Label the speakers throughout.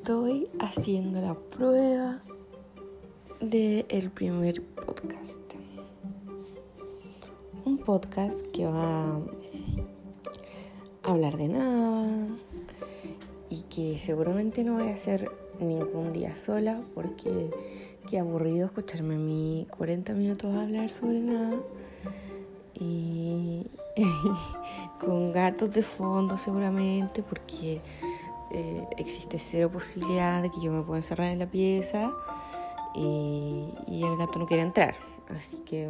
Speaker 1: estoy haciendo la prueba del primer podcast. Un podcast que va a hablar de nada y que seguramente no voy a hacer ningún día sola porque qué aburrido escucharme a mí 40 minutos hablar sobre nada y con gatos de fondo seguramente porque eh, existe cero posibilidad de que yo me pueda encerrar en la pieza y, el gato no quiere entrar. Así que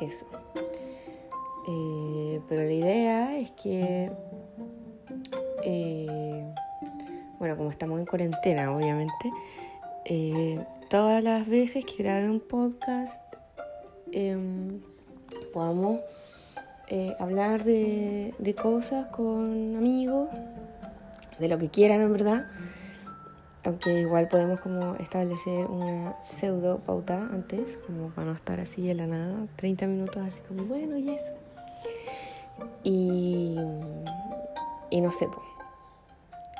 Speaker 1: eso. Eh, pero la idea es que, eh, bueno, como estamos en cuarentena, obviamente, todas las veces que grabe un podcast, em, podamos hablar de cosas con amigos de lo que quieran en verdad. Aunque igual podemos como establecer una pseudo pauta antes, como para no estar así en la nada, 30 minutos así como, bueno, y eso. Y, y no sé,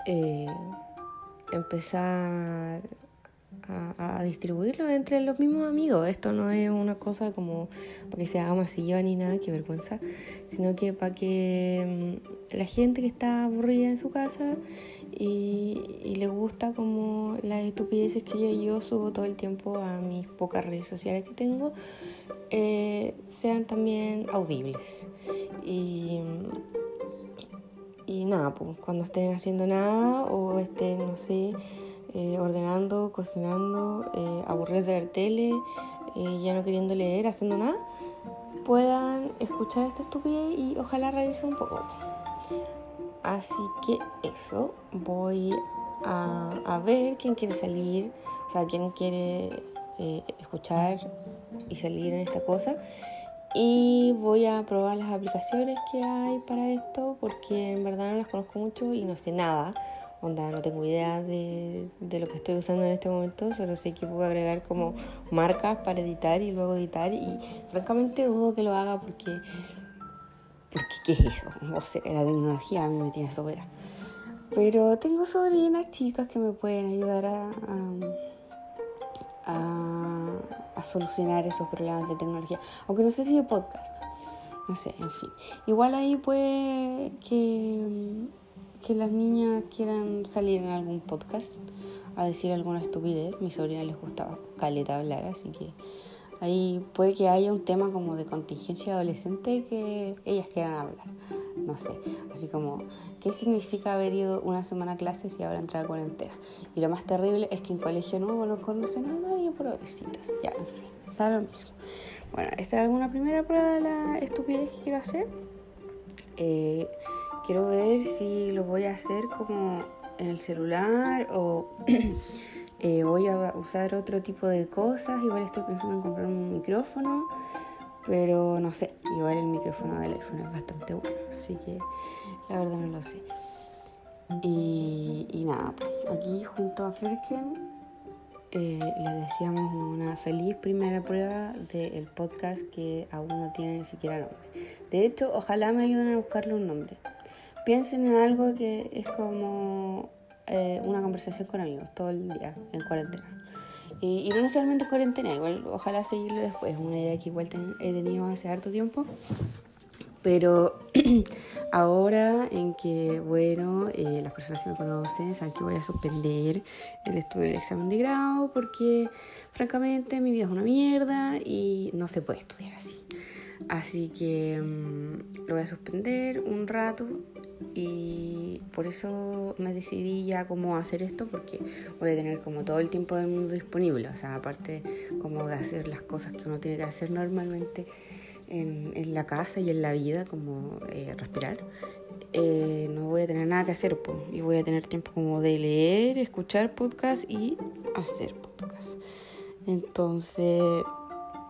Speaker 1: eh, empezar a, distribuirlo entre los mismos amigos. Esto no es una cosa como para que se haga masiva ni nada, que vergüenza, sino que para que mm, la gente que está aburrida en su casa y, le gusta como las estupideces que yo, subo todo el tiempo a mis pocas redes sociales que tengo, eh, sean también audibles. Y, y nada, pues cuando estén haciendo nada o estén, no sé, eh, ordenando, cocinando, eh, aburridos de ver tele, eh, ya no queriendo leer, haciendo nada, puedan escuchar esta estupidez y ojalá reírse un poco. Así que eso, voy a, ver quién quiere salir, o sea, quién quiere escuchar y salir en esta cosa. Y voy a probar las aplicaciones que hay para esto porque en verdad no las conozco mucho y no sé nada no tengo idea de, lo que estoy usando en este momento, solo sé que puedo agregar como marcas para editar y luego editar y francamente dudo que lo haga porque, porque ¿qué es eso? O sea, la tecnología a mí me tiene sobera. Pero tengo sobrinas chicas que me pueden ayudar a, a, a solucionar esos problemas de tecnología, aunque no sé si de podcast. No sé, en fin. Igual ahí puede que que las niñas quieran salir en algún podcast a decir alguna estupidez. Mi sobrina les gustaba caleta hablar, así que ahí puede que haya un tema como de contingencia adolescente que ellas quieran hablar. No sé, así como, ¿qué significa haber ido una semana a clases y ahora entrar a cuarentena? Y lo más terrible es que en colegio nuevo no conocen a nadie por visitas. Ya, en fin, está lo mismo. Bueno, esta es una primera prueba de la estupidez que quiero hacer. Eh, quiero ver si lo voy a hacer como en el celular o eh, voy a usar otro tipo de cosas. Igual estoy pensando en comprar un micrófono, pero no sé, igual el micrófono del iPhone es bastante bueno, así que la verdad no lo sé. Y, nada, aquí junto a Flerken eh, les deseamos una feliz primera prueba del podcast que aún no tiene ni siquiera nombre. De hecho, ojalá me ayuden a buscarle un nombre piensen en algo que es como eh, una conversación con amigos todo el día en cuarentena. Y, no necesariamente cuarentena, igual ojalá seguirlo después, una idea que igual he tenido hace harto tiempo. Pero ahora en que, bueno, eh, las personas que me conocen saben que voy a suspender el estudio del examen de grado porque francamente mi vida es una mierda y no se puede estudiar así. Así que mm, lo voy a suspender un rato y por eso me decidí ya cómo hacer esto porque voy a tener como todo el tiempo del mundo disponible, o sea, aparte como de hacer las cosas que uno tiene que hacer normalmente en, en la casa y en la vida, como eh, respirar, eh, no voy a tener nada que hacer pues, y voy a tener tiempo como de leer, escuchar podcast y hacer podcast. Entonces,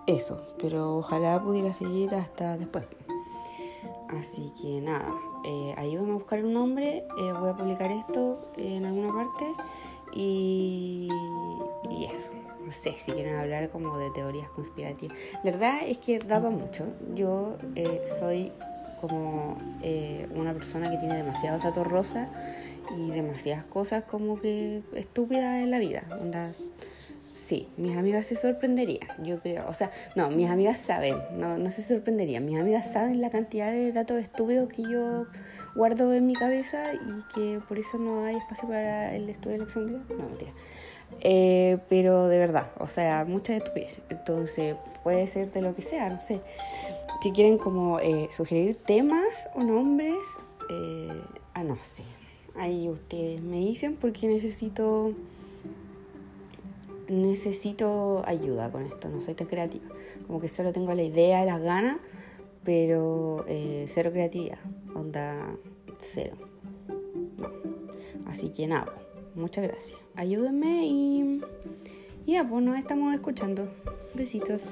Speaker 1: eso, pero ojalá pudiera seguir hasta después. Así que nada, eh, ayúdame a buscar un nombre, eh, voy a publicar esto en alguna parte y, eso. No sé si quieren hablar como de teorías conspirativas. La verdad es que daba mucho. Yo eh, soy como eh, una persona que tiene demasiados datos rosas y demasiadas cosas como que estúpidas en la vida. Sí, mis amigas se sorprenderían, yo creo. O sea, no, mis amigas saben, no, no se sorprenderían. Mis amigas saben la cantidad de datos estúpidos que yo guardo en mi cabeza y que por eso no hay espacio para el estudio de la No, mentira. Eh, pero de verdad, o sea, muchas estupideces. Entonces, puede ser de lo que sea, no sé. Si quieren como eh, sugerir temas o nombres, eh, ah, no sé. Ahí ustedes me dicen porque necesito necesito ayuda con esto, no soy tan creativa. Como que solo tengo la idea y las ganas, pero eh, cero creatividad, onda cero. Así que nada, muchas gracias. Ayúdenme y, y ya, pues nos estamos escuchando. Besitos.